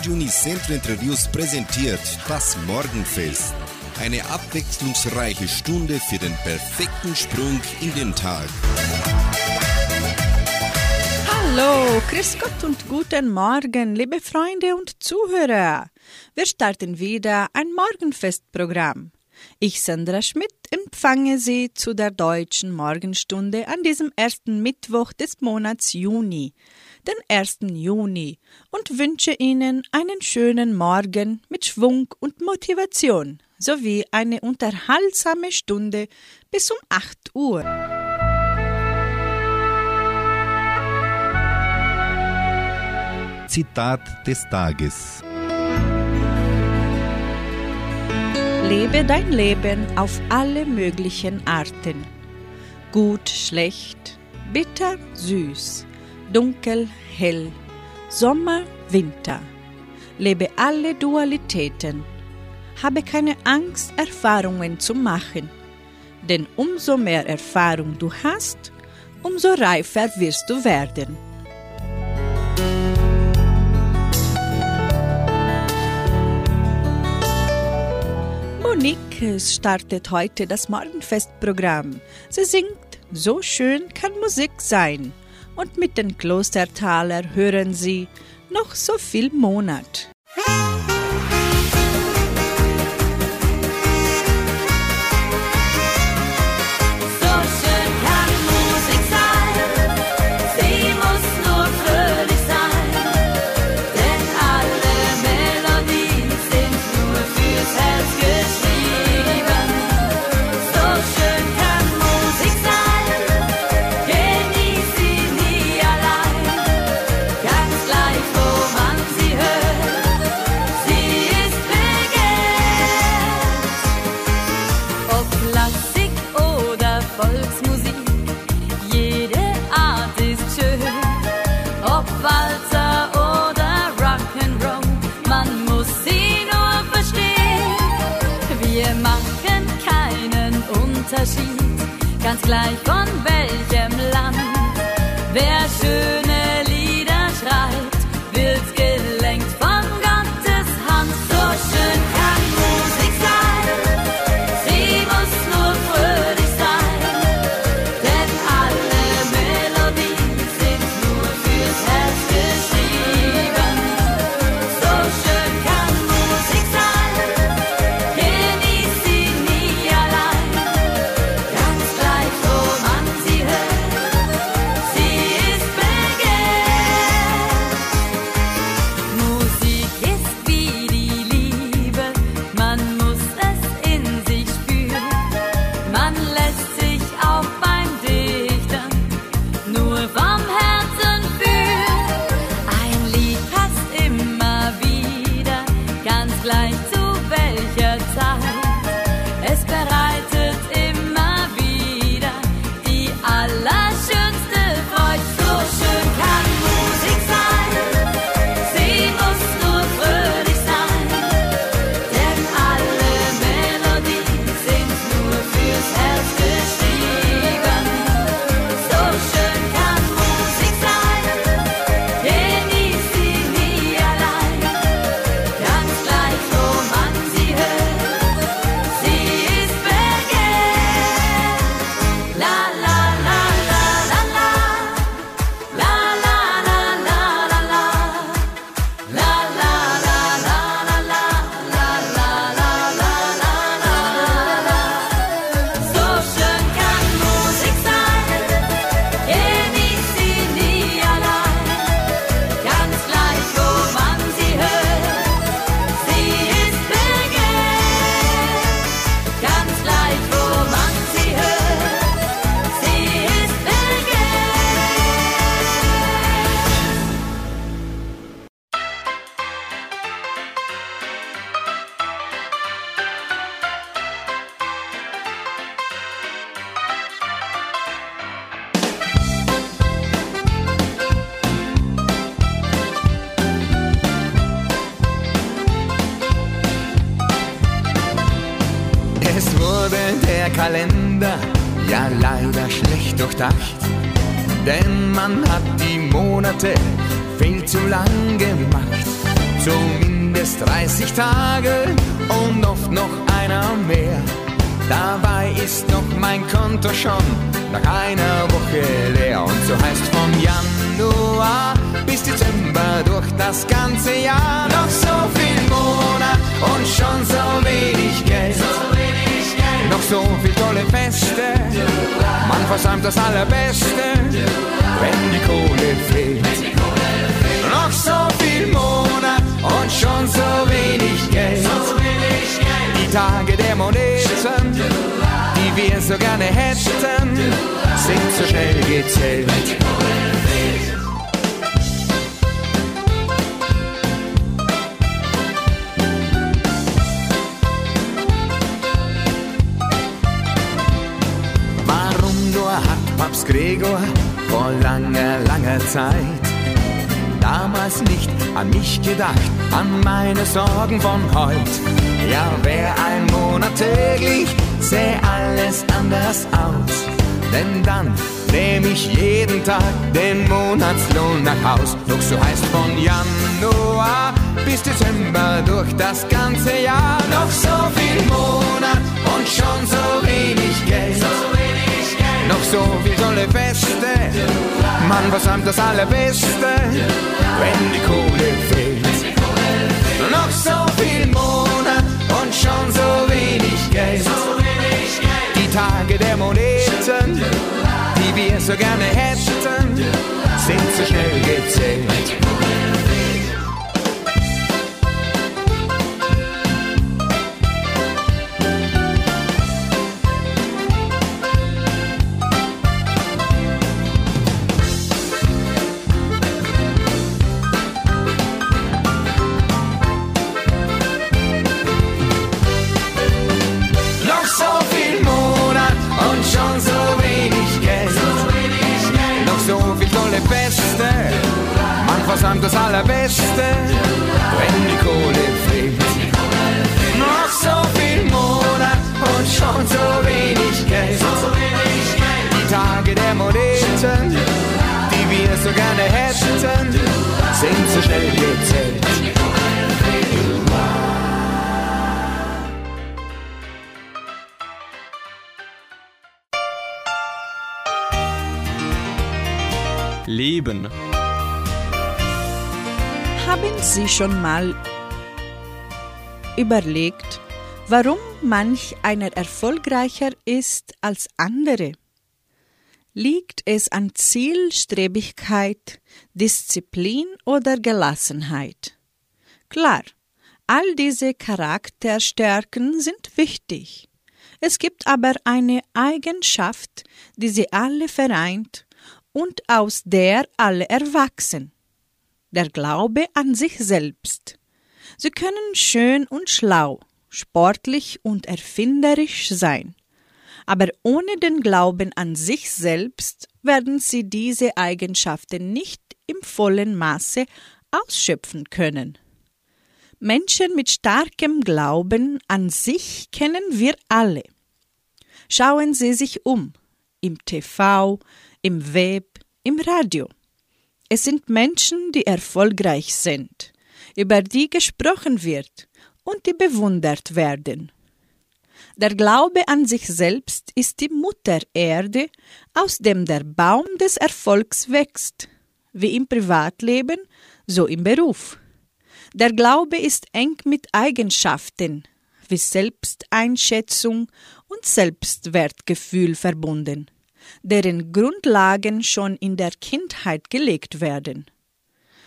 Radio Unicentro Entre Rios präsentiert das Morgenfest. Eine abwechslungsreiche Stunde für den perfekten Sprung in den Tag. Hallo, Grüß Gott und guten Morgen, liebe Freunde und Zuhörer. Wir starten wieder ein Morgenfestprogramm. Ich, Sandra Schmidt, empfange Sie zu der deutschen Morgenstunde an diesem ersten Mittwoch des Monats Juni, den 1. Juni, und wünsche Ihnen einen schönen Morgen mit Schwung und Motivation sowie eine unterhaltsame Stunde bis um 8 Uhr. Zitat des Tages. Lebe dein Leben auf alle möglichen Arten. Gut, schlecht, bitter, süß, dunkel, hell, Sommer, Winter. Lebe alle Dualitäten. Habe keine Angst, Erfahrungen zu machen. Denn umso mehr Erfahrung du hast, umso reifer wirst du werden. Monique startet heute das Morgenfestprogramm. Sie singt So schön kann Musik sein. Und mit den Klostertaler hören Sie noch so viel Monat. Versäumt das Allerbeste, wenn die Kohle fehlt. Noch so viel Monat und schon so wenig Geld. Die Tage der Moneten, die wir so gerne hätten, sind so schnell gezählt. Papst Gregor vor langer, langer Zeit damals nicht an mich gedacht, an meine Sorgen von heut. Ja, wär ein Monat täglich, säh alles anders aus. Denn dann nehm ich jeden Tag den Monatslohn nach Haus. Doch so heißt von Januar bis Dezember durch das ganze Jahr noch so viel Monat und schon so wenig Geld. Noch so viel tolle Feste, man versäumt das Allerbeste, wenn die Kohle fehlt. Noch so viel Monat und schon so wenig Geld. Die Tage der Moneten, die wir so gerne hätten, sind so schnell gezählt. Versäumt das Allerbeste, wenn die Kohle fehlt. Noch so viel Monat und schon so wenig Geld. Die Tage der Moneten, die wir so gerne hätten, sind so schnell gezählt. Leben. Haben Sie schon mal überlegt, warum manch einer erfolgreicher ist als andere? Liegt es an Zielstrebigkeit, Disziplin oder Gelassenheit? Klar, all diese Charakterstärken sind wichtig. Es gibt aber eine Eigenschaft, die sie alle vereint und aus der alle erwachsen. Der Glaube an sich selbst. Sie können schön und schlau, sportlich und erfinderisch sein. Aber ohne den Glauben an sich selbst werden sie diese Eigenschaften nicht im vollen Maße ausschöpfen können. Menschen mit starkem Glauben an sich kennen wir alle. Schauen Sie sich um, im TV, im Web, im Radio. Es sind Menschen, die erfolgreich sind, über die gesprochen wird und die bewundert werden. Der Glaube an sich selbst ist die Mutter Erde, aus dem der Baum des Erfolgs wächst, wie im Privatleben, so im Beruf. Der Glaube ist eng mit Eigenschaften wie Selbsteinschätzung und Selbstwertgefühl verbunden, deren Grundlagen schon in der Kindheit gelegt werden.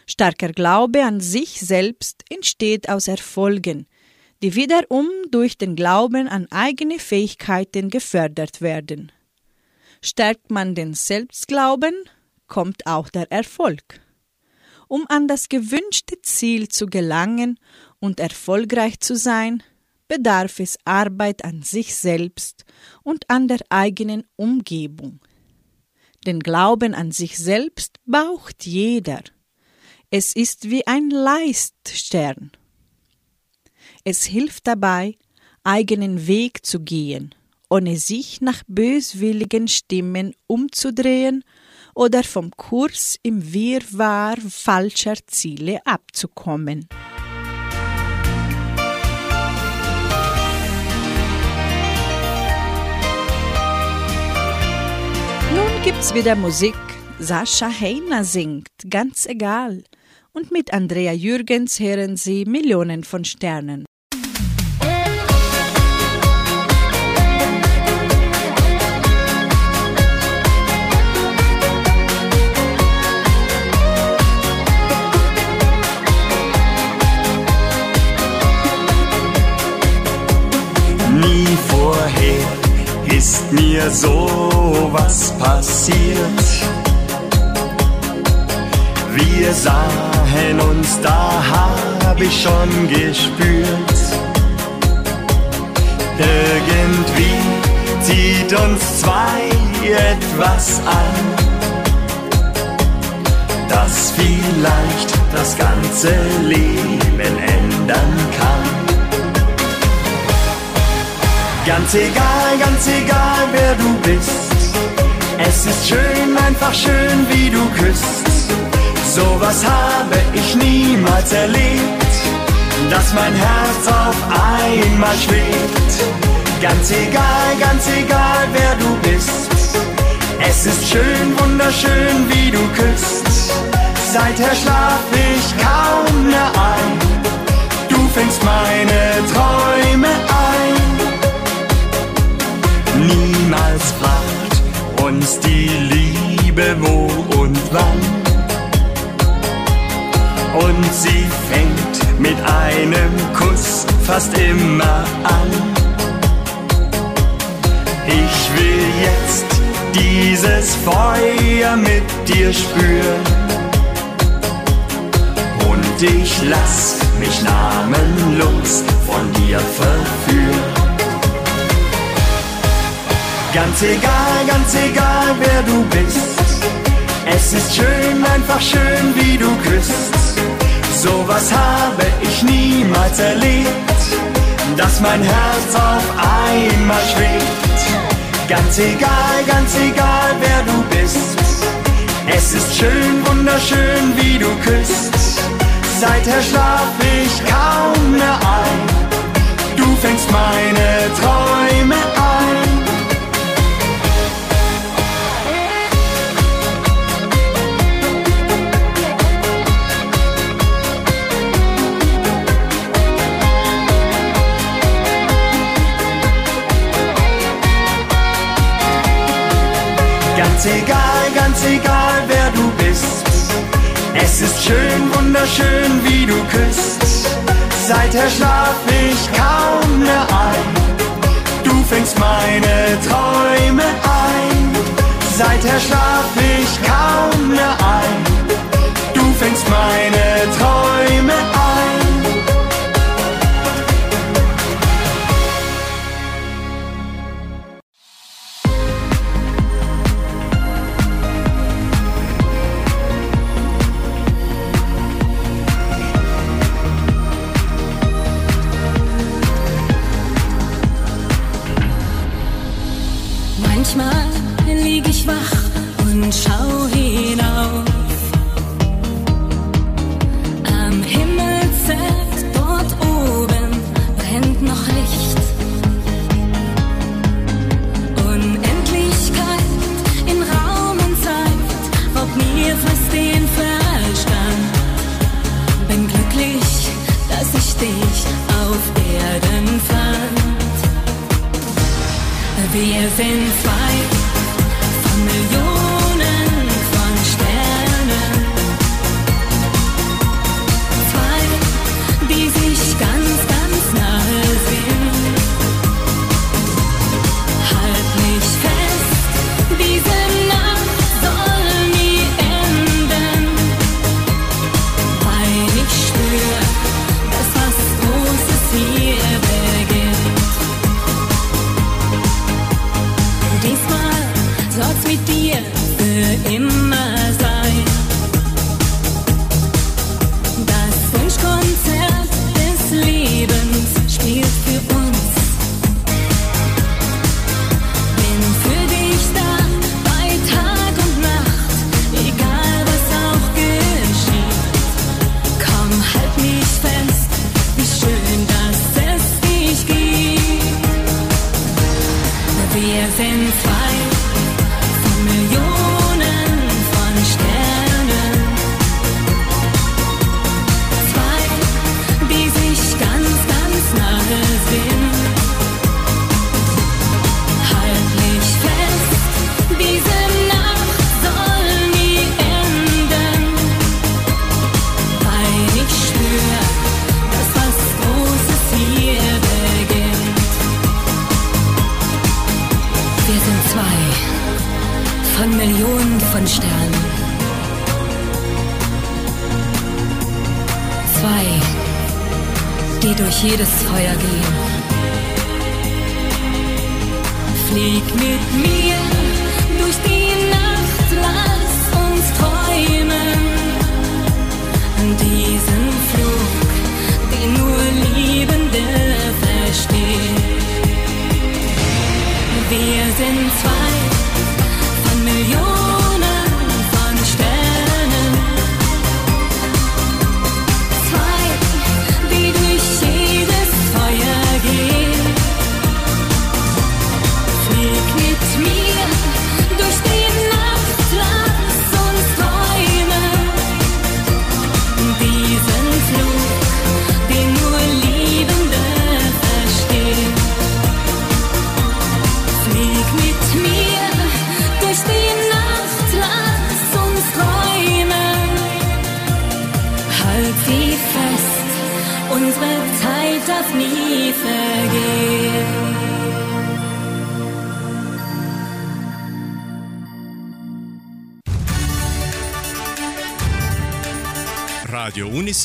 Starker Glaube an sich selbst entsteht aus Erfolgen, die wiederum durch den Glauben an eigene Fähigkeiten gefördert werden. Stärkt man den Selbstglauben, kommt auch der Erfolg. Um an das gewünschte Ziel zu gelangen und erfolgreich zu sein, bedarf es Arbeit an sich selbst und an der eigenen Umgebung. Den Glauben an sich selbst braucht jeder. Es ist wie ein Leiststern. Es hilft dabei, eigenen Weg zu gehen, ohne sich nach böswilligen Stimmen umzudrehen oder vom Kurs im Wirrwarr falscher Ziele abzukommen. Gibt's wieder Musik. Sascha Heiner singt, ganz egal. Und mit Andrea Jürgens hören Sie Millionen von Sternen. Mir so was passiert. Wir sahen uns, da hab ich schon gespürt. Irgendwie zieht uns zwei etwas an, das vielleicht das ganze Leben ändern kann. Ganz egal, ganz egal, wer du bist. Es ist schön, einfach schön, wie du küsst. Sowas habe ich niemals erlebt, dass mein Herz auf einmal schwebt. Ganz egal, ganz egal, wer du bist. Es ist schön, wunderschön, wie du küsst. Seither schlaf ich kaum mehr ein. Du fängst meine Träume ein. Niemals fragt uns die Liebe wo und wann. Und sie fängt mit einem Kuss fast immer an. Ich will jetzt dieses Feuer mit dir spüren. Und ich lass mich namenlos von dir verführen. Ganz egal, ganz egal, wer du bist. Es ist schön, einfach schön, wie du küsst. Sowas habe ich niemals erlebt, dass mein Herz auf einmal schwebt. Ganz egal, ganz egal, wer du bist. Es ist schön, wunderschön, wie du küsst. Seither schlaf ich kaum mehr ein. Du fängst meine Träume ein. Ganz egal, ganz egal, wer du bist. Es ist schön, wunderschön, wie du küsst. Seither schlaf ich kaum mehr ein. Du fängst meine Träume ein. Seither schlaf ich kaum mehr ein. Du fängst meine Träume ein. Und schau hinauf. Am Himmelszelt dort oben brennt noch Licht. Unendlichkeit in Raum und Zeit raubt mir fast den Verstand. Bin glücklich, dass ich dich auf Erden fand. Wir sind zwei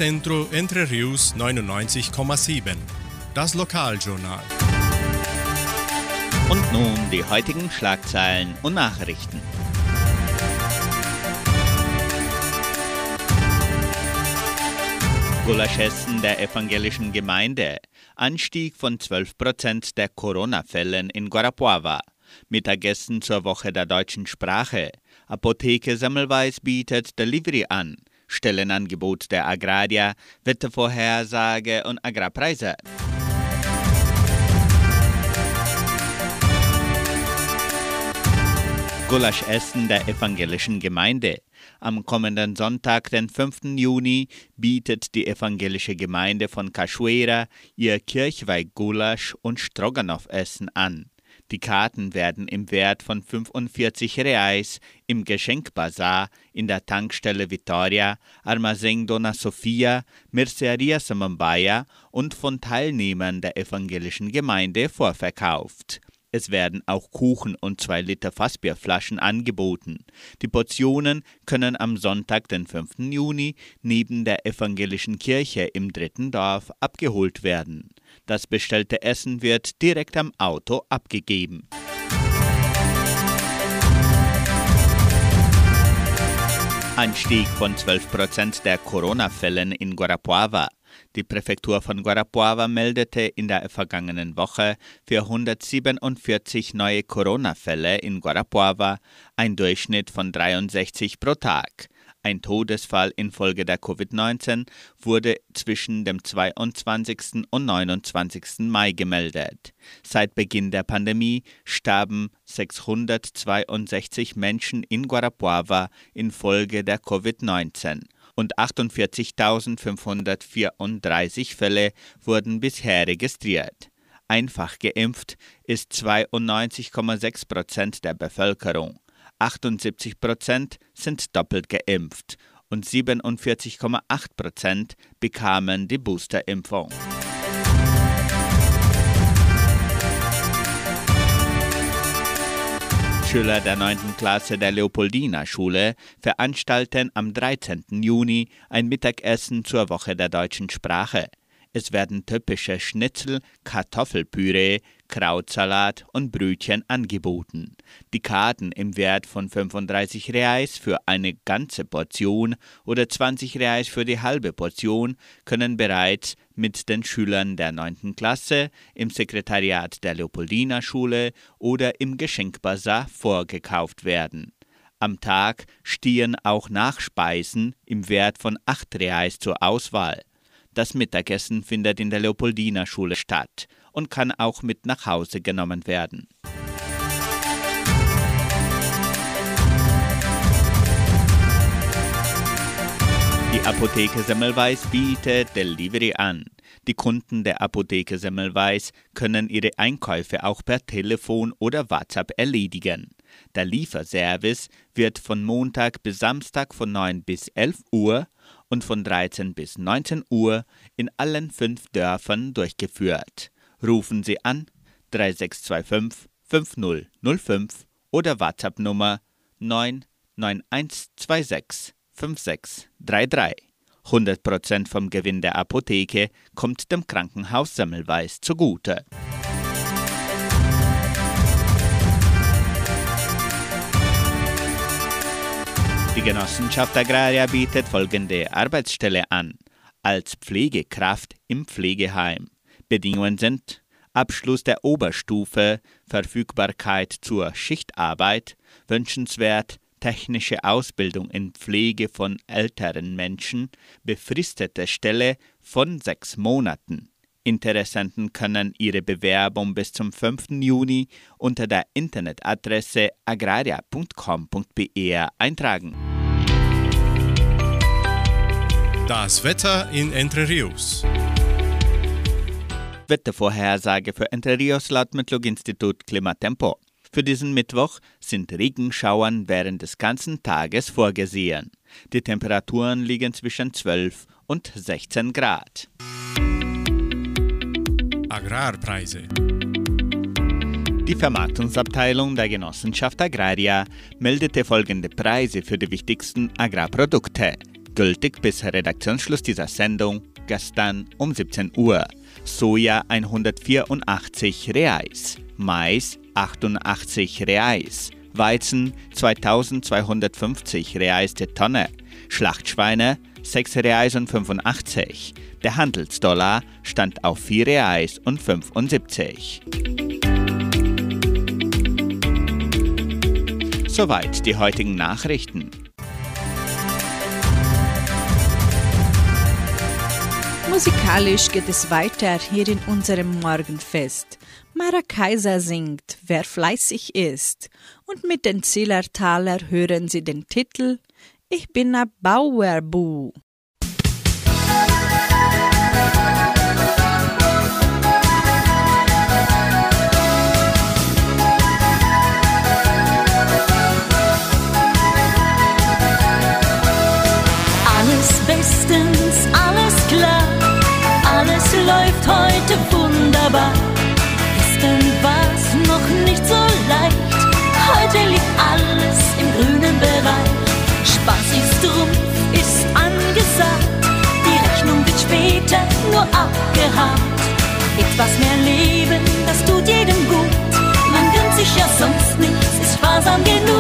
Unicentro Entre Rius 99,7. Das Lokaljournal. Und nun die heutigen Schlagzeilen und Nachrichten. Gulaschessen der evangelischen Gemeinde. Anstieg von 12% der Corona-Fällen in Guarapuava. Mittagessen zur Woche der deutschen Sprache. Apotheke Semmelweis bietet Delivery an. Stellenangebot der Agraria, Wettervorhersage und Agrarpreise. Gulaschessen der evangelischen Gemeinde. Am kommenden Sonntag, den 5. Juni, bietet die evangelische Gemeinde von Cachoeira ihr Kirchweih-Gulasch und Stroganoff-Essen an. Die Karten werden im Wert von 45 Reais im Geschenkbazar in der Tankstelle Vitoria, Armazém Dona Sofia, Merceria Samambaia und von Teilnehmern der evangelischen Gemeinde vorverkauft. Es werden auch Kuchen und 2 Liter Fassbierflaschen angeboten. Die Portionen können am Sonntag, den 5. Juni, neben der evangelischen Kirche im dritten Dorf abgeholt werden. Das bestellte Essen wird direkt am Auto abgegeben. Anstieg von 12% der Corona-Fällen in Guarapuava. Die Präfektur von Guarapuava meldete in der vergangenen Woche 447 neue Corona-Fälle in Guarapuava, ein Durchschnitt von 63 pro Tag. Ein Todesfall infolge der Covid-19 wurde zwischen dem 22. und 29. Mai gemeldet. Seit Beginn der Pandemie starben 662 Menschen in Guarapuava infolge der Covid-19 und 48.534 Fälle wurden bisher registriert. Einfach geimpft ist 92,6 Prozent der Bevölkerung. 78 Prozent sind doppelt geimpft und 47,8 Prozent bekamen die Boosterimpfung. Schüler der 9. Klasse der Leopoldina Schule veranstalten am 13. Juni ein Mittagessen zur Woche der deutschen Sprache. Es werden typische Schnitzel, Kartoffelpüree, Krautsalat und Brötchen angeboten. Die Karten im Wert von 35 Reais für eine ganze Portion oder 20 Reais für die halbe Portion können bereits mit den Schülern der 9. Klasse im Sekretariat der Leopoldina Schule oder im Geschenkbazar vorgekauft werden. Am Tag stehen auch Nachspeisen im Wert von 8 Reais zur Auswahl. Das Mittagessen findet in der Leopoldina Schule statt und kann auch mit nach Hause genommen werden. Die Apotheke Semmelweis bietet Delivery an. Die Kunden der Apotheke Semmelweis können ihre Einkäufe auch per Telefon oder WhatsApp erledigen. Der Lieferservice wird von Montag bis Samstag von 9 bis 11 Uhr und von 13 bis 19 Uhr in allen fünf Dörfern durchgeführt. Rufen Sie an 3625 5005 oder WhatsApp Nummer 9 9126 5633. 100% vom Gewinn der Apotheke kommt dem Krankenhaus Semmelweis zugute. Die Genossenschaft Agraria bietet folgende Arbeitsstelle an. Als Pflegekraft im Pflegeheim. Bedingungen sind Abschluss der Oberstufe, Verfügbarkeit zur Schichtarbeit, wünschenswert technische Ausbildung in Pflege von älteren Menschen, befristete Stelle von sechs Monaten. Interessenten können ihre Bewerbung bis zum 5. Juni unter der Internetadresse agraria.com.br eintragen. Das Wetter in Entre Rios. Wettervorhersage für Entre Rios laut Metlog-Institut Klimatempo. Für diesen Mittwoch sind Regenschauern während des ganzen Tages vorgesehen. Die Temperaturen liegen zwischen 12 und 16 Grad. Agrarpreise. Die Vermarktungsabteilung der Genossenschaft Agraria meldete folgende Preise für die wichtigsten Agrarprodukte, gültig bis Redaktionsschluss dieser Sendung gestern um 17 Uhr. Soja 184 Reais, Mais 88 Reais, Weizen 2250 Reais die Tonne, Schlachtschweine 6 Reais und 85. Der Handelsdollar stand auf 4 Reais und 75. Soweit die heutigen Nachrichten. Musikalisch geht es weiter hier in unserem Morgenfest. Mara Kaiser singt Wer fleißig ist. Und mit den Zillertaler hören Sie den Titel Ich bin a Bauerbu. Abgehakt. Etwas mehr Leben, das tut jedem gut, man gönnt sich ja sonst nichts, ist sparsam genug.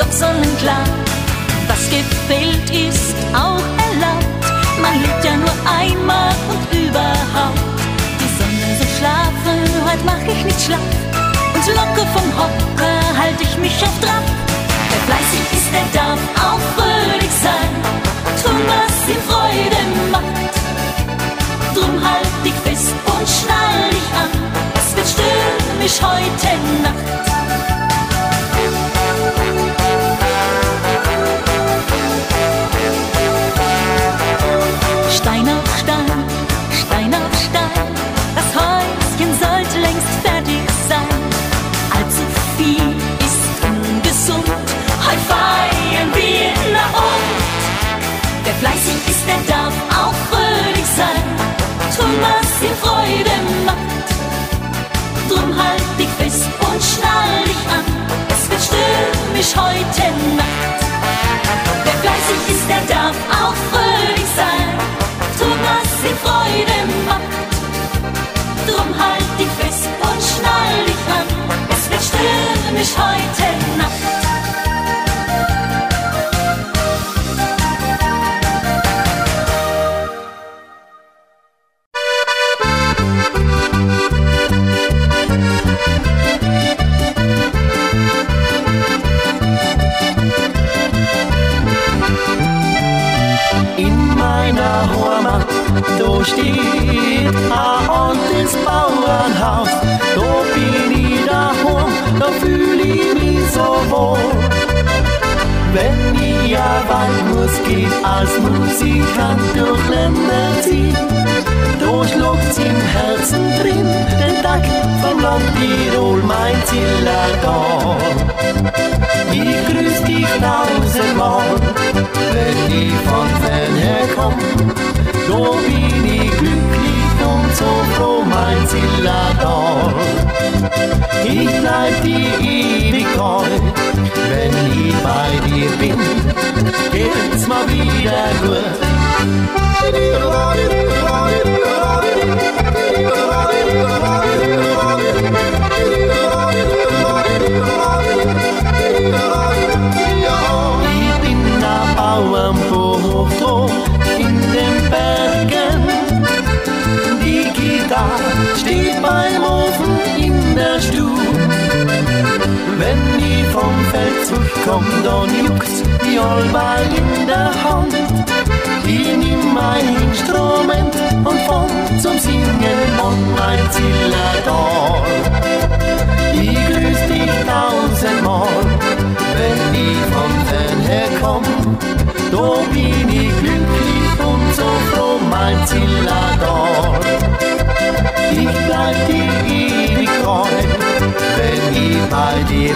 Doch sonnenklar. Was gefällt, ist auch erlaubt. Man lebt ja nur einmal und überhaupt. Die Sonne so schlafen, heute mach ich nicht schlapp. Und locker vom Hocker halt ich mich auf Trab. Wer fleißig ist, der darf auch fröhlich sein. Tun, was ihm Freude macht. Drum halt dich fest und schnall dich an. Es wird stürmisch heute Nacht. You ist der Dampf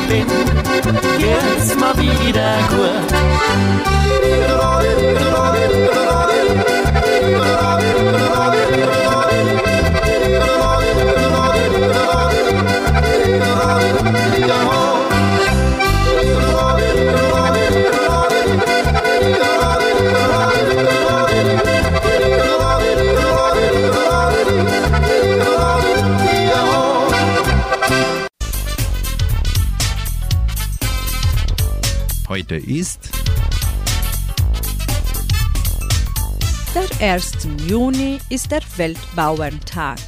bei dir bin, geht's 1. Juni ist der Weltbauerntag,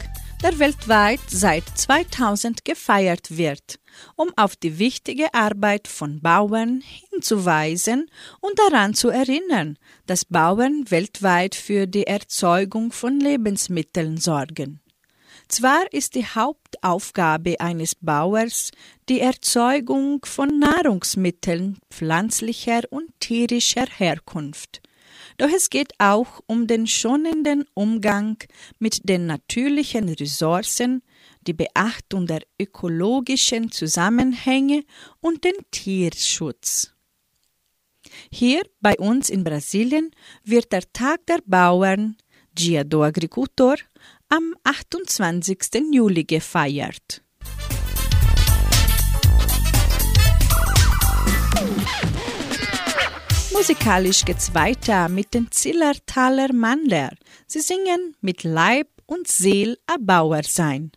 der weltweit seit 2000 gefeiert wird, um auf die wichtige Arbeit von Bauern hinzuweisen und daran zu erinnern, dass Bauern weltweit für die Erzeugung von Lebensmitteln sorgen. Zwar ist die Hauptaufgabe eines Bauers die Erzeugung von Nahrungsmitteln pflanzlicher und tierischer Herkunft. Doch es geht auch um den schonenden Umgang mit den natürlichen Ressourcen, die Beachtung der ökologischen Zusammenhänge und den Tierschutz. Hier bei uns in Brasilien wird der Tag der Bauern, Dia do Agricultor, am 28. Juli gefeiert. Musikalisch geht's weiter mit den Zillertaler Mandler. Sie singen mit Leib und Seel a Bauer sein.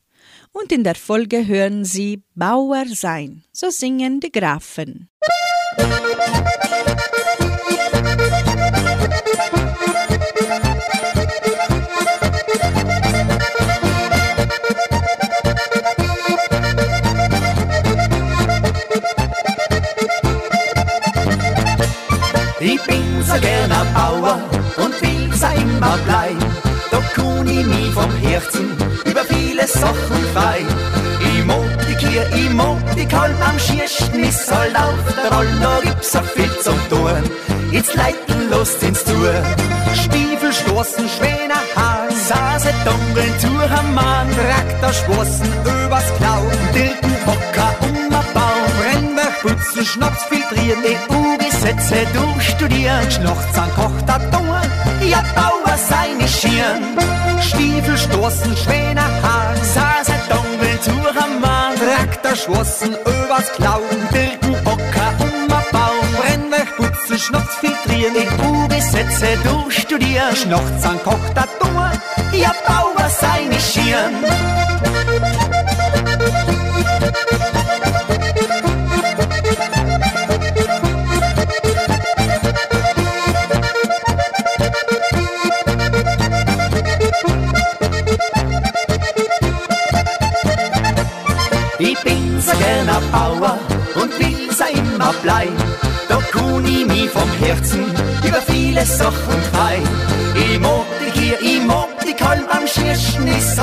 Und in der Folge hören Sie Bauer sein. So singen die Grafen. Roll, da gibt's so viel zum Tun. Jetzt leiten Lust ins Tour. Stiefel stoßen, Schwäne, Haar, Sase, dunkeln, Tour am Mann, Traktor, Sprossen, übers Klau, Dilken, Bocker, um a Baum, Brennwerk, putzen, Schnaps, filtrieren, EU-Gesetze durchstudieren, Schnachts an Kocht, a Dauer, ja, Bauer seine Schieren. Stiefel stoßen, Schwäne, Haar, Sase, dunkeln, Tour am Mann, Traktor, Sprossen, übers Klau, Schnaps, filtrieren, EU-Gesetze durchstudieren, Schnachts an Kocht, a Dauer, ja, Bauer seine Schieren.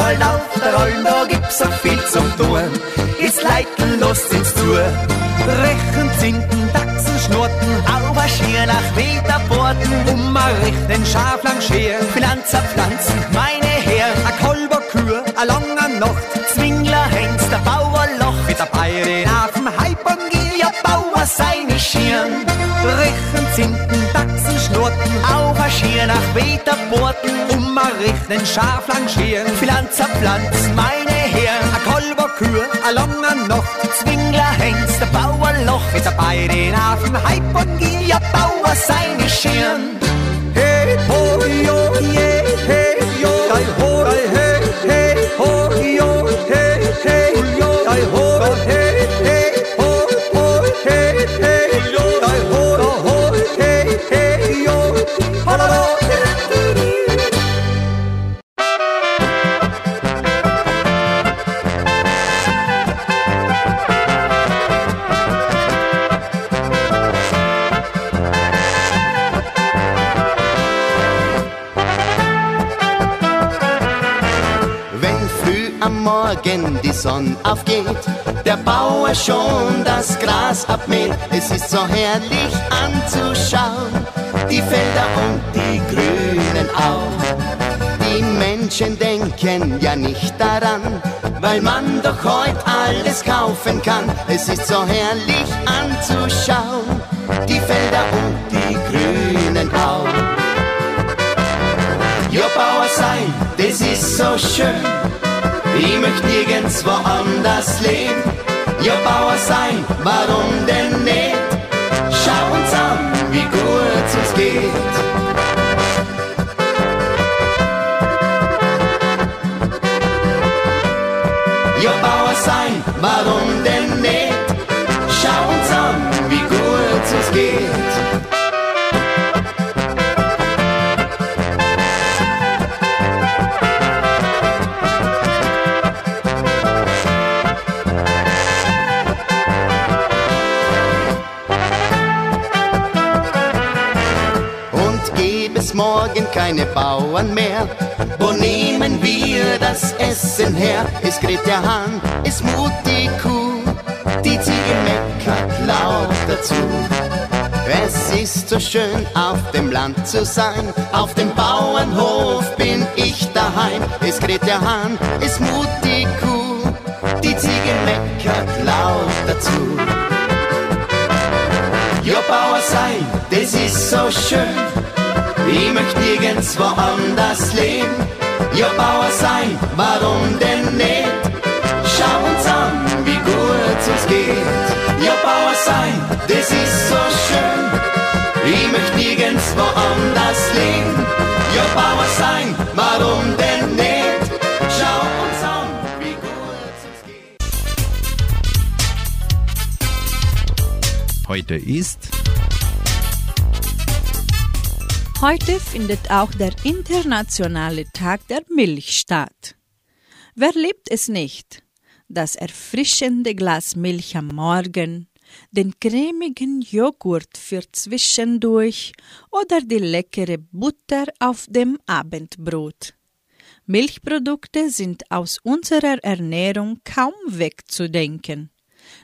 Holm, da gibt's so viel zum Tun. Ist leiten, los ins Tour. Rechen, Zinken, Dachsen, Schnurten, Auber, Schier nach Meterborten, um mal rechten Schaf lang Finanzer, Pflanzen, meine Schier nach Meterborten, um mal rechten Schaf lang scheren, Finanzer, Pflanzen, meine Herren, a Kolber, Kür, a langer Nacht, Zwingler, Hengst, der Bauer, Loch, mit der Bayern, Hafen, Gilia, Bauer, seine Schirn. Bauer schon das Gras abmäht, es ist so herrlich anzuschauen, die Felder und die grünen auch. Die Menschen denken ja nicht daran, weil man doch heute alles kaufen kann. Es ist so herrlich anzuschauen, die Felder und die grünen auch. Ja, Bauer sein, das ist so schön. Ich möchte nirgends woanders leben. Ja, Bauer sein, warum denn nicht? Schau uns an, wie gut uns geht. Ja, Bauer sein, warum denn nicht? Schau uns an, wie gut uns geht. Morgen keine Bauern mehr, wo nehmen wir das Essen her? Es kräht der Hahn, es mut die Kuh, die Ziege meckert laut dazu. Es ist so schön auf dem Land zu sein, auf dem Bauernhof bin ich daheim. Es kräht der Hahn, es mut die Kuh, die Ziege meckert laut dazu. Ja, Bauer sein, das ist so schön. Ich möchte nirgends woanders leben. Ja, Bauer sein, warum denn nicht? Schau uns an, wie gut uns geht. Ja, Bauer sein, das ist so schön. Ich möchte nirgends woanders leben. Ja, Bauer sein, warum denn nicht? Schau uns an, wie gut uns geht. Heute ist Heute findet auch der internationale Tag der Milch statt. Wer liebt es nicht? Das erfrischende Glas Milch am Morgen, den cremigen Joghurt für zwischendurch oder die leckere Butter auf dem Abendbrot. Milchprodukte sind aus unserer Ernährung kaum wegzudenken.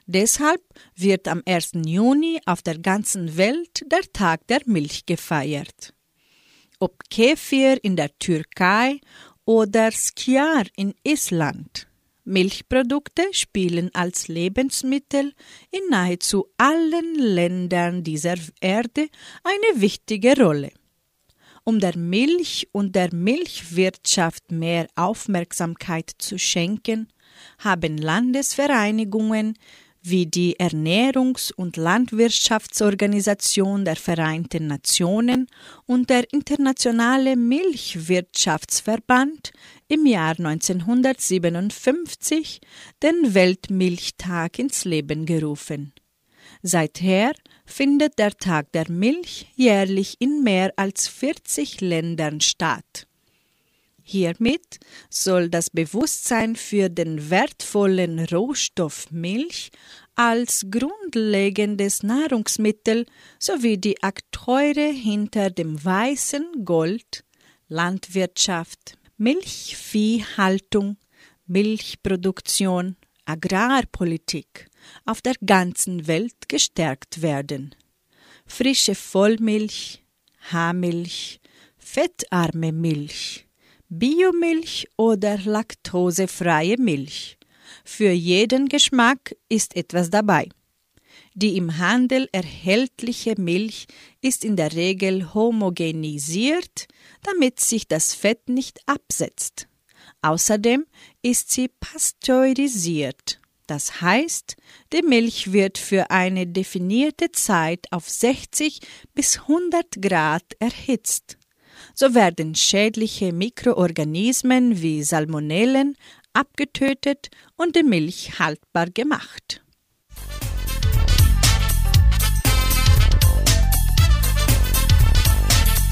Deshalb wird am 1. Juni auf der ganzen Welt der Tag der Milch gefeiert. Ob Kefir in der Türkei oder Skjar in Island. Milchprodukte spielen als Lebensmittel in nahezu allen Ländern dieser Erde eine wichtige Rolle. Um der Milch und der Milchwirtschaft mehr Aufmerksamkeit zu schenken, haben Landesvereinigungen wie die Ernährungs- und Landwirtschaftsorganisation der Vereinten Nationen und der Internationale Milchwirtschaftsverband im Jahr 1957 den Weltmilchtag ins Leben gerufen. Seither findet der Tag der Milch jährlich in mehr als 40 Ländern statt. Hiermit soll das Bewusstsein für den wertvollen Rohstoff Milch als grundlegendes Nahrungsmittel sowie die Akteure hinter dem weißen Gold, Landwirtschaft, Milchviehhaltung, Milchproduktion, Agrarpolitik auf der ganzen Welt gestärkt werden. Frische Vollmilch, Haarmilch, fettarme Milch, Biomilch oder laktosefreie Milch. Für jeden Geschmack ist etwas dabei. Die im Handel erhältliche Milch ist in der Regel homogenisiert, damit sich das Fett nicht absetzt. Außerdem ist sie pasteurisiert. Das heißt, die Milch wird für eine definierte Zeit auf 60 bis 100 Grad erhitzt. So werden schädliche Mikroorganismen wie Salmonellen abgetötet und die Milch haltbar gemacht.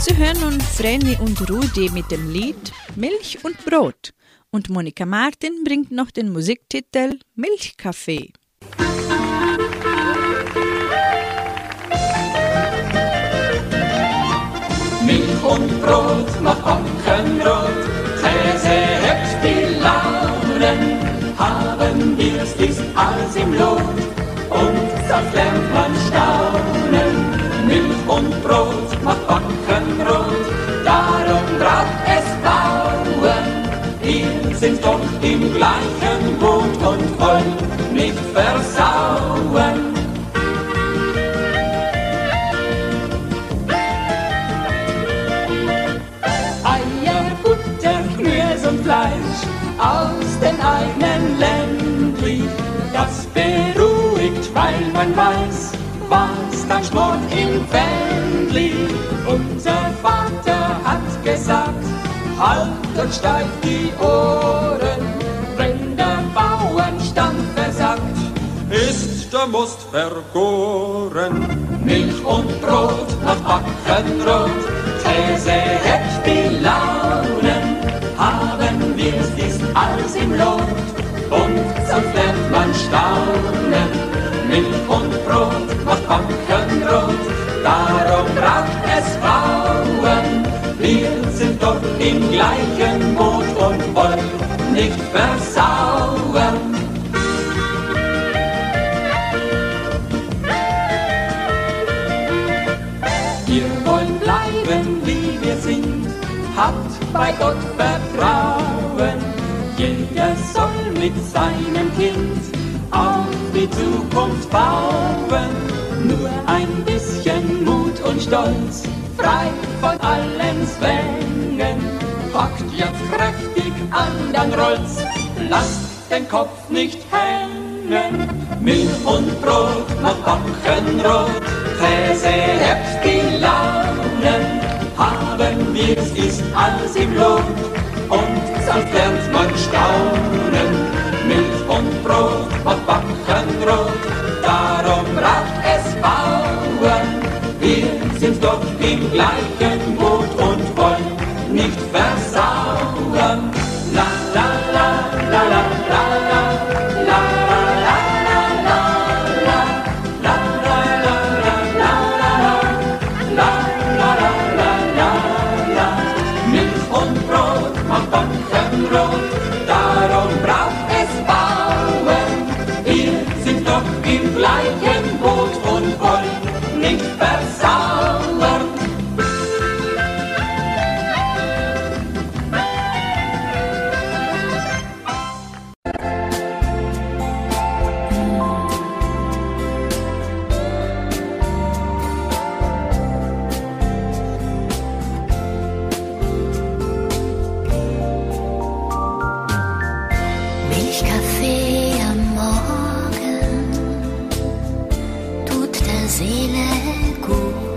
Sie hören nun Vreni und Rudi mit dem Lied Milch und Brot und Monika Martin bringt noch den Musiktitel Milchkaffee. Und Brot macht Bankenrot, Käse hebt die Launen, haben wir's ist alles im Lot und sonst lernt man staunen. Milch und Brot macht Bankenrot, darum braucht es Bauen. Wir sind doch im gleichen Boot und wollen nicht versauen. Aus den eigenen Ländli. Das beruhigt, weil man weiß, was dann schmort im Fändli. Unser Vater hat gesagt, halt und steif die Ohren, wenn der Bauernstand versagt, ist der Most vergoren. Milch und Brot macht Backen rot, Käse hebt die Wir's, ist alles im Lot, und sonst lernt man staunen. Milch und Brot macht Backen rot, darum braucht es Frauen. Wir sind doch im gleichen Boot und wollen nicht versauen. Habt bei Gott Vertrauen. Jeder soll mit seinem Kind auf die Zukunft bauen. Nur ein bisschen Mut und Stolz, frei von allen Zwängen. Packt jetzt kräftig an, dann rollt's, lasst den Kopf nicht hängen. Milch und Brot macht Backen rot, Käse hebt die Launen. Haben wir's, ist alles im Lot und sonst lernt man staunen. Milch und Brot macht Backen rot, darum braucht es Bauern. Wir sind doch im gleichen Boot und wollen nicht versauen. 谁来过？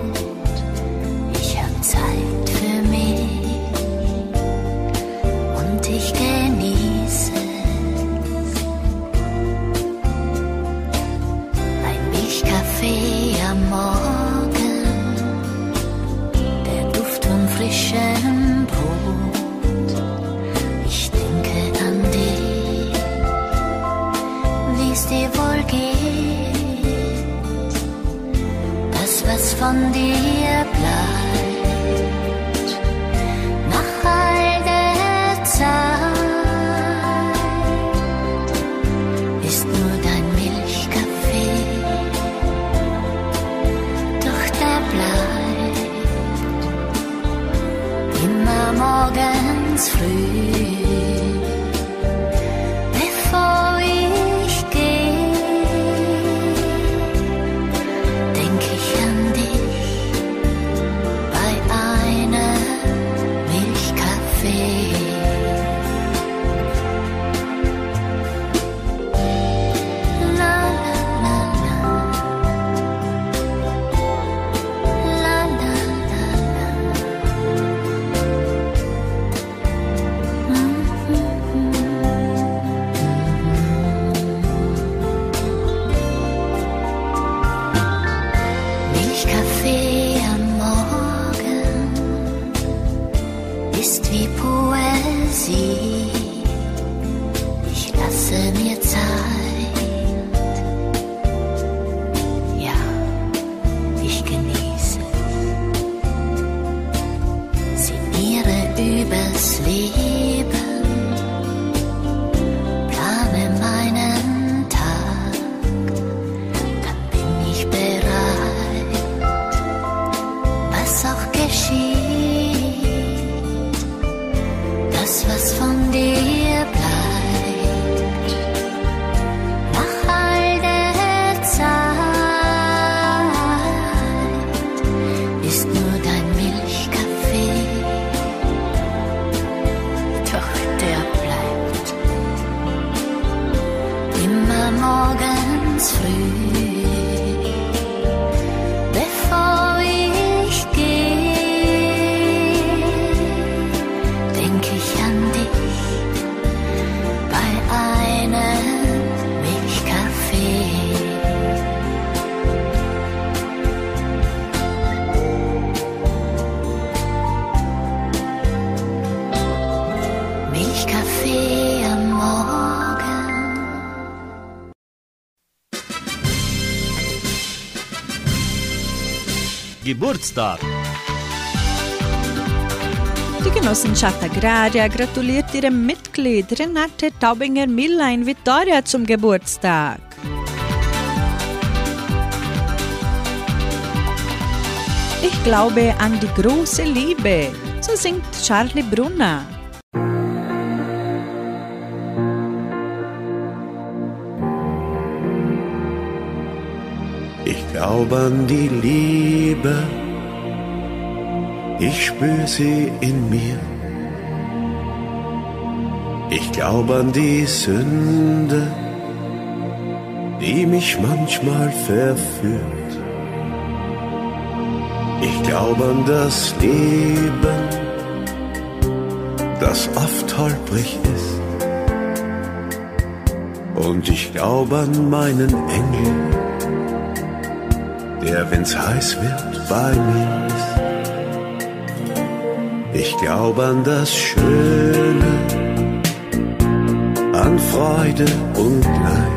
Übers Leben. Geburtstag. Die Genossenschaft Agraria gratuliert ihrem Mitglied Renate Taubinger-Miller in Vitoria zum Geburtstag. Ich glaube an die große Liebe, so singt Charlie Brunner. Ich glaube an die Liebe, ich spür sie in mir. Ich glaube an die Sünde, die mich manchmal verführt. Ich glaube an das Leben, das oft holprig ist. Und ich glaube an meinen Engel, der, wenn's heiß wird, bei mir. Ich glaube an das Schöne, an Freude und Leid.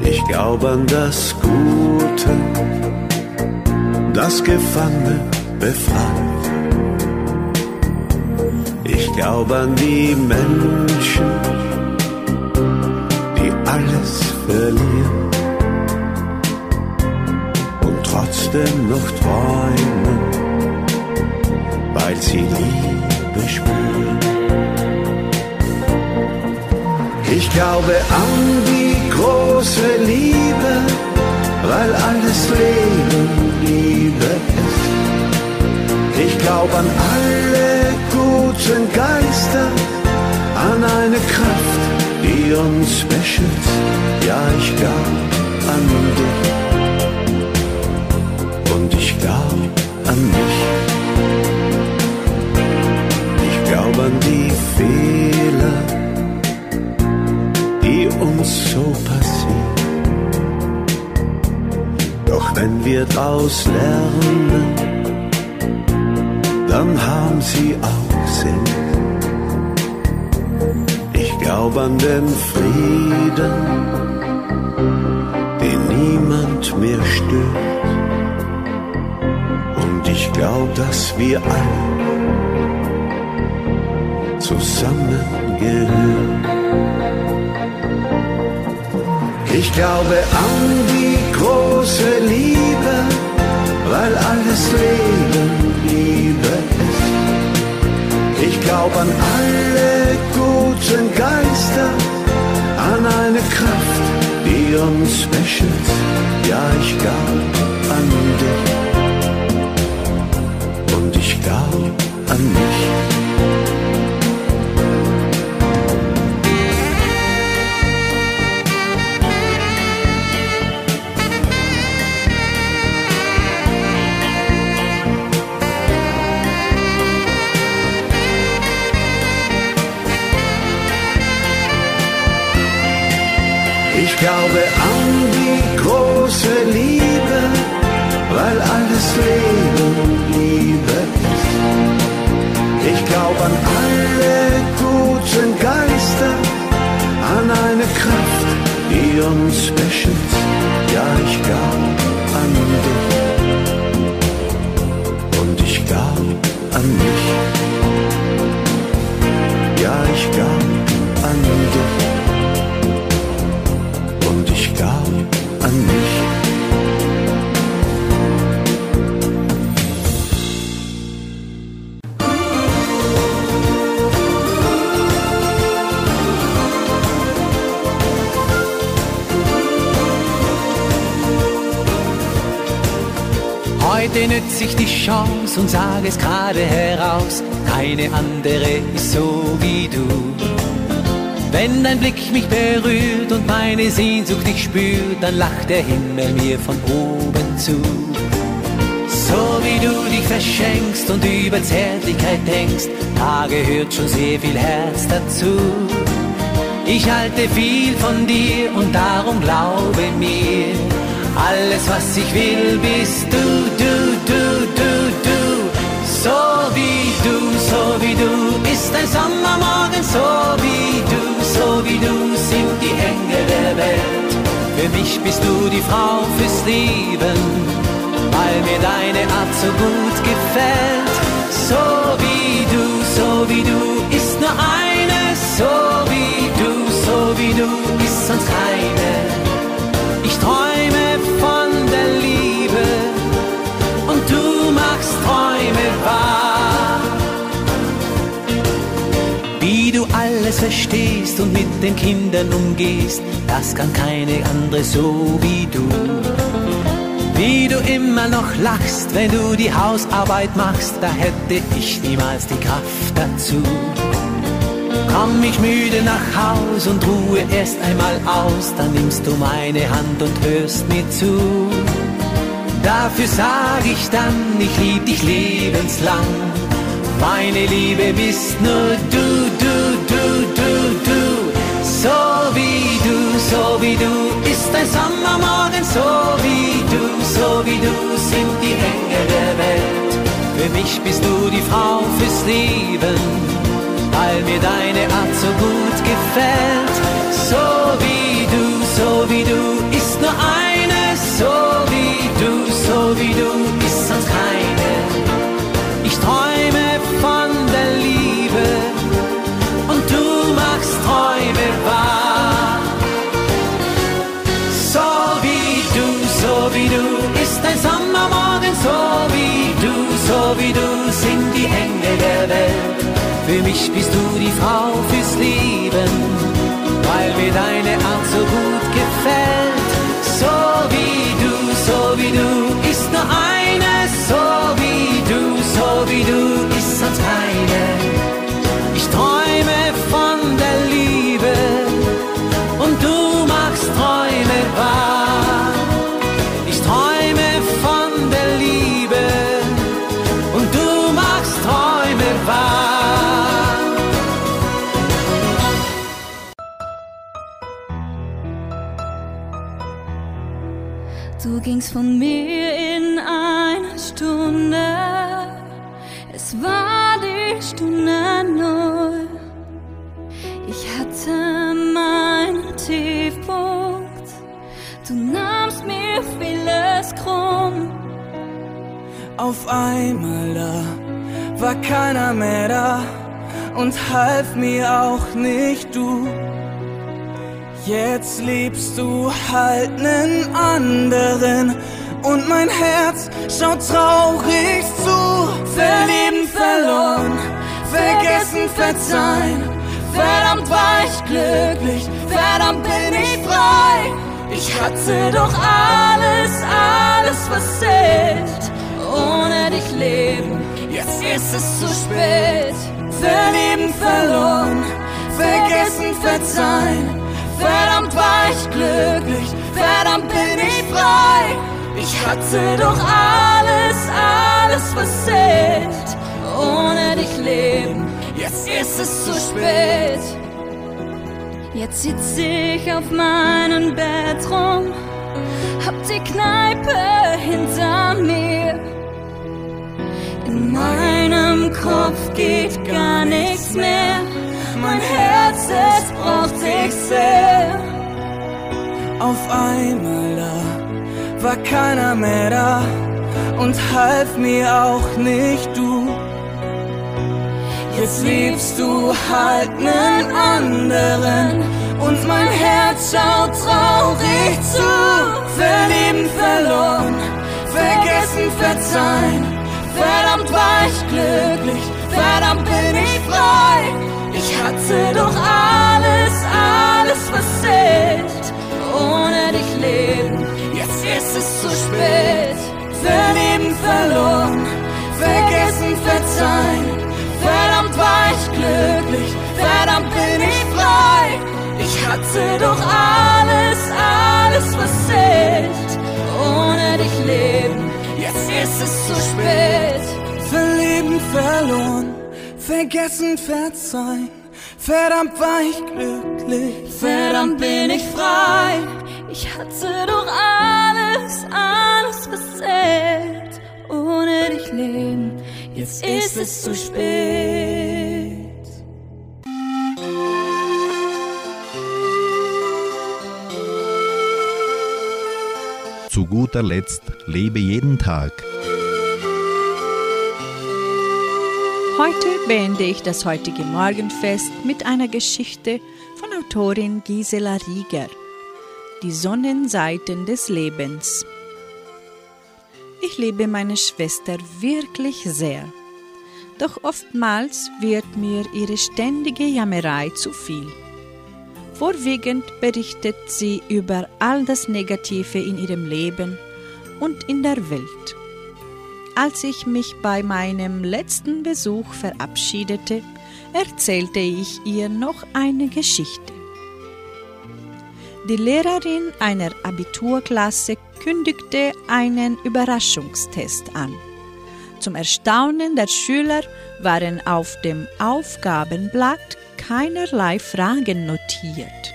Ich glaube an das Gute, das Gefangene befreit. Ich glaube an die Menschen, die alles verlieren und trotzdem noch träumen, weil sie Liebe spüren. Ich glaube an die große Liebe, weil alles Leben Liebe ist. Ich glaube an alle guten Geister, an eine Kraft, die uns beschützt. Ja, ich glaube an dich und ich glaube an mich. Ich glaube an die Fehler, die uns so passieren. Doch wenn wir draus lernen, dann haben sie auch Sinn. Ich glaube an den Frieden, den niemand mehr stört. Und ich glaube, dass wir alle zusammengehören. Ich glaube an die große Liebe, weil alles Leben Liebe ist. Ich glaub an alle guten Geister, an eine Kraft, die uns beschützt. Ja, ich glaub an dich und ich glaub an mich. Leben Liebe ist. Ich glaube an alle guten Geister, an eine Kraft, die uns beschützt. Ja, ich glaube an dich und ich glaube an mich. Heute nütze ich die Chance und sage es gerade heraus. Keine andere ist so wie du. Wenn dein Blick mich berührt und meine Sehnsucht dich spürt, dann lacht der Himmel mir von oben zu. So wie du dich verschenkst und über Zärtlichkeit denkst, da gehört schon sehr viel Herz dazu. Ich halte viel von dir und darum glaube mir, alles was ich will bist du, du, du, du, du. So wie du, so wie du, ist ein Sommermorgen, so wie du, so wie du sind die Engel der Welt. Für mich bist du die Frau fürs Leben, weil mir deine Art so gut gefällt. So wie du, so wie du, ist nur eine, so wie du, so wie du, ist sonst keine. Alles verstehst und mit den Kindern umgehst, das kann keine andere so wie du. Wie du immer noch lachst, wenn du die Hausarbeit machst, da hätte ich niemals die Kraft dazu. Komm ich müde nach Haus und ruhe erst einmal aus, dann nimmst du meine Hand und hörst mir zu. Dafür sag ich dann, ich lieb dich lebenslang. Meine Liebe bist nur du, du, du, so wie du, ist ein Sommermorgen, so wie du, so wie du sind die Engel der Welt. Für mich bist du die Frau fürs Leben, weil mir deine Art so gut gefällt. Der Welt. Für mich bist du die Frau fürs Leben, weil mir deine Art so gut gefällt. So wie du, so wie du, ist nur eine, so wie du, so wie du, ist sonst keine. Du gingst von mir in einer Stunde. Es war die Stunde null. Ich hatte meinen Tiefpunkt. Du nahmst mir vieles krumm. Auf einmal da war keiner mehr da und half mir auch nicht du. Jetzt liebst du halt nen anderen und mein Herz schaut traurig zu. Verlieben verloren, vergessen, verzeihen. Verdammt war ich glücklich, verdammt bin ich frei. Ich hatte doch alles, alles, was zählt. Ohne dich leben, jetzt ist es zu spät. Verlieben, verloren, vergessen, verzeihen. Verdammt war ich glücklich, verdammt bin ich frei. Ich hatte doch alles, alles, was zählt. Ohne dich leben, jetzt ist es zu spät. Jetzt sitze ich auf meinem Bett rum, hab die Kneipe hinter mir. In meinem Kopf geht gar nichts mehr, mein Herz, es braucht dich sehr. Auf einmal da war keiner mehr da und half mir auch nicht du. Jetzt liebst du halt nen anderen und mein Herz schaut traurig zu. Verlieben, verloren, vergessen, verzeihen. Verdammt war ich glücklich, verdammt bin ich frei. Ich hatte doch alles, alles was. Ohne dich leben, jetzt ist es zu spät. Verlieben, verloren, vergessen, verzeihen. Verdammt war ich glücklich, verdammt bin ich frei. Ich hatte doch alles, alles was. Ohne dich leben, jetzt ist es zu spät. Verlieben, verloren, vergessen, verzeihen. Verdammt war ich glücklich, verdammt bin ich frei. Ich hatte doch alles, alles zählt. Ohne dich leben, jetzt ist es zu spät. Zu guter Letzt lebe jeden Tag. Heute beende ich das heutige Morgenfest mit einer Geschichte von Autorin Gisela Rieger. Die Sonnenseiten des Lebens. Ich liebe meine Schwester wirklich sehr. Doch oftmals wird mir ihre ständige Jammerei zu viel. Vorwiegend berichtet sie über all das Negative in ihrem Leben und in der Welt. Als ich mich bei meinem letzten Besuch verabschiedete, erzählte ich ihr noch eine Geschichte. Die Lehrerin einer Abiturklasse kündigte einen Überraschungstest an. Zum Erstaunen der Schüler waren auf dem Aufgabenblatt keinerlei Fragen notiert.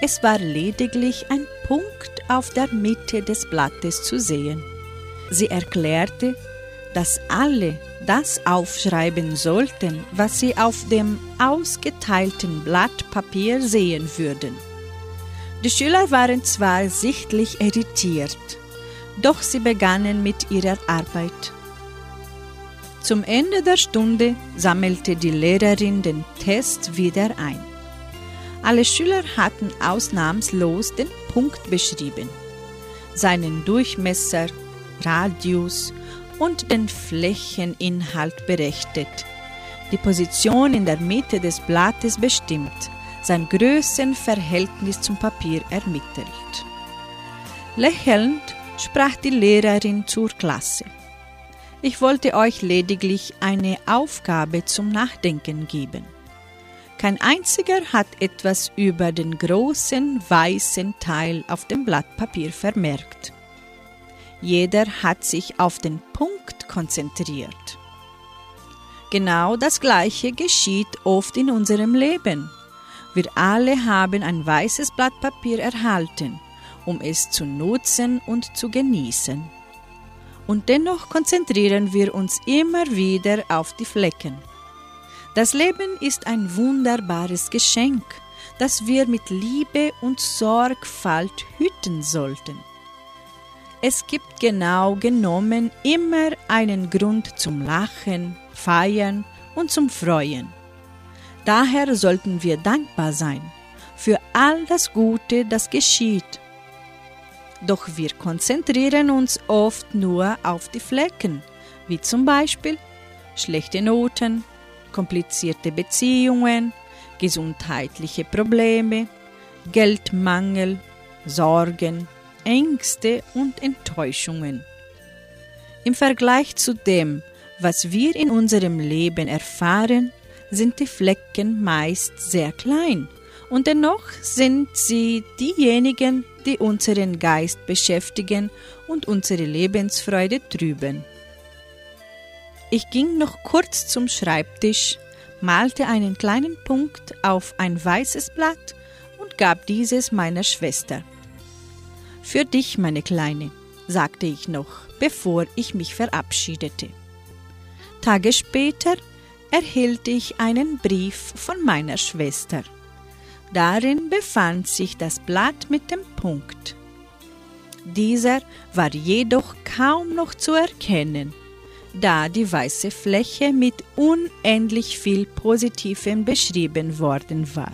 Es war lediglich ein Punkt auf der Mitte des Blattes zu sehen. Sie erklärte, dass alle das aufschreiben sollten, was sie auf dem ausgeteilten Blatt Papier sehen würden. Die Schüler waren zwar sichtlich irritiert, doch sie begannen mit ihrer Arbeit. Zum Ende der Stunde sammelte die Lehrerin den Test wieder ein. Alle Schüler hatten ausnahmslos den Punkt beschrieben, seinen Durchmesser, Radius und den Flächeninhalt berechnet, die Position in der Mitte des Blattes bestimmt, sein Größenverhältnis zum Papier ermittelt. Lächelnd sprach die Lehrerin zur Klasse. Ich wollte euch lediglich eine Aufgabe zum Nachdenken geben. Kein einziger hat etwas über den großen weißen Teil auf dem Blatt Papier vermerkt. Jeder hat sich auf den Punkt konzentriert. Genau das Gleiche geschieht oft in unserem Leben. Wir alle haben ein weißes Blatt Papier erhalten, um es zu nutzen und zu genießen. Und dennoch konzentrieren wir uns immer wieder auf die Flecken. Das Leben ist ein wunderbares Geschenk, das wir mit Liebe und Sorgfalt hüten sollten. Es gibt genau genommen immer einen Grund zum Lachen, Feiern und zum Freuen. Daher sollten wir dankbar sein für all das Gute, das geschieht. Doch wir konzentrieren uns oft nur auf die Flecken, wie zum Beispiel schlechte Noten, komplizierte Beziehungen, gesundheitliche Probleme, Geldmangel, Sorgen, Ängste und Enttäuschungen. Im Vergleich zu dem, was wir in unserem Leben erfahren, sind die Flecken meist sehr klein und dennoch sind sie diejenigen, die unseren Geist beschäftigen und unsere Lebensfreude trüben. Ich ging noch kurz zum Schreibtisch, malte einen kleinen Punkt auf ein weißes Blatt und gab dieses meiner Schwester. Für dich, meine Kleine, sagte ich noch, bevor ich mich verabschiedete. Tage später erhielt ich einen Brief von meiner Schwester. Darin befand sich das Blatt mit dem Punkt. Dieser war jedoch kaum noch zu erkennen, da die weiße Fläche mit unendlich viel Positivem beschrieben worden war.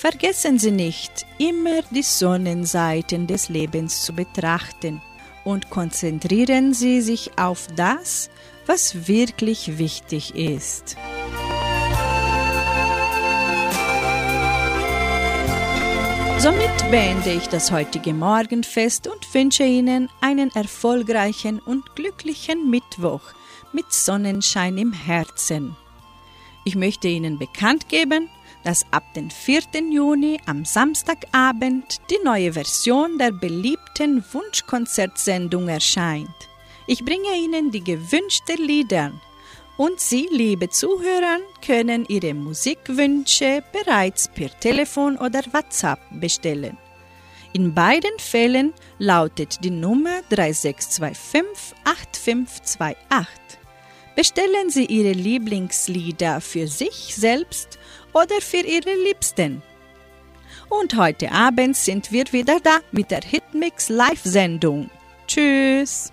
Vergessen Sie nicht, immer die Sonnenseiten des Lebens zu betrachten und konzentrieren Sie sich auf das, was wirklich wichtig ist. Somit beende ich das heutige Morgenfest und wünsche Ihnen einen erfolgreichen und glücklichen Mittwoch mit Sonnenschein im Herzen. Ich möchte Ihnen bekannt geben, dass ab dem 4. Juni am Samstagabend die neue Version der beliebten Wunschkonzertsendung erscheint. Ich bringe Ihnen die gewünschten Lieder und Sie, liebe Zuhörer, können Ihre Musikwünsche bereits per Telefon oder WhatsApp bestellen. In beiden Fällen lautet die Nummer 3625 8528. Bestellen Sie Ihre Lieblingslieder für sich selbst oder für Ihre Liebsten. Und heute Abend sind wir wieder da mit der Hitmix Live-Sendung. Tschüss!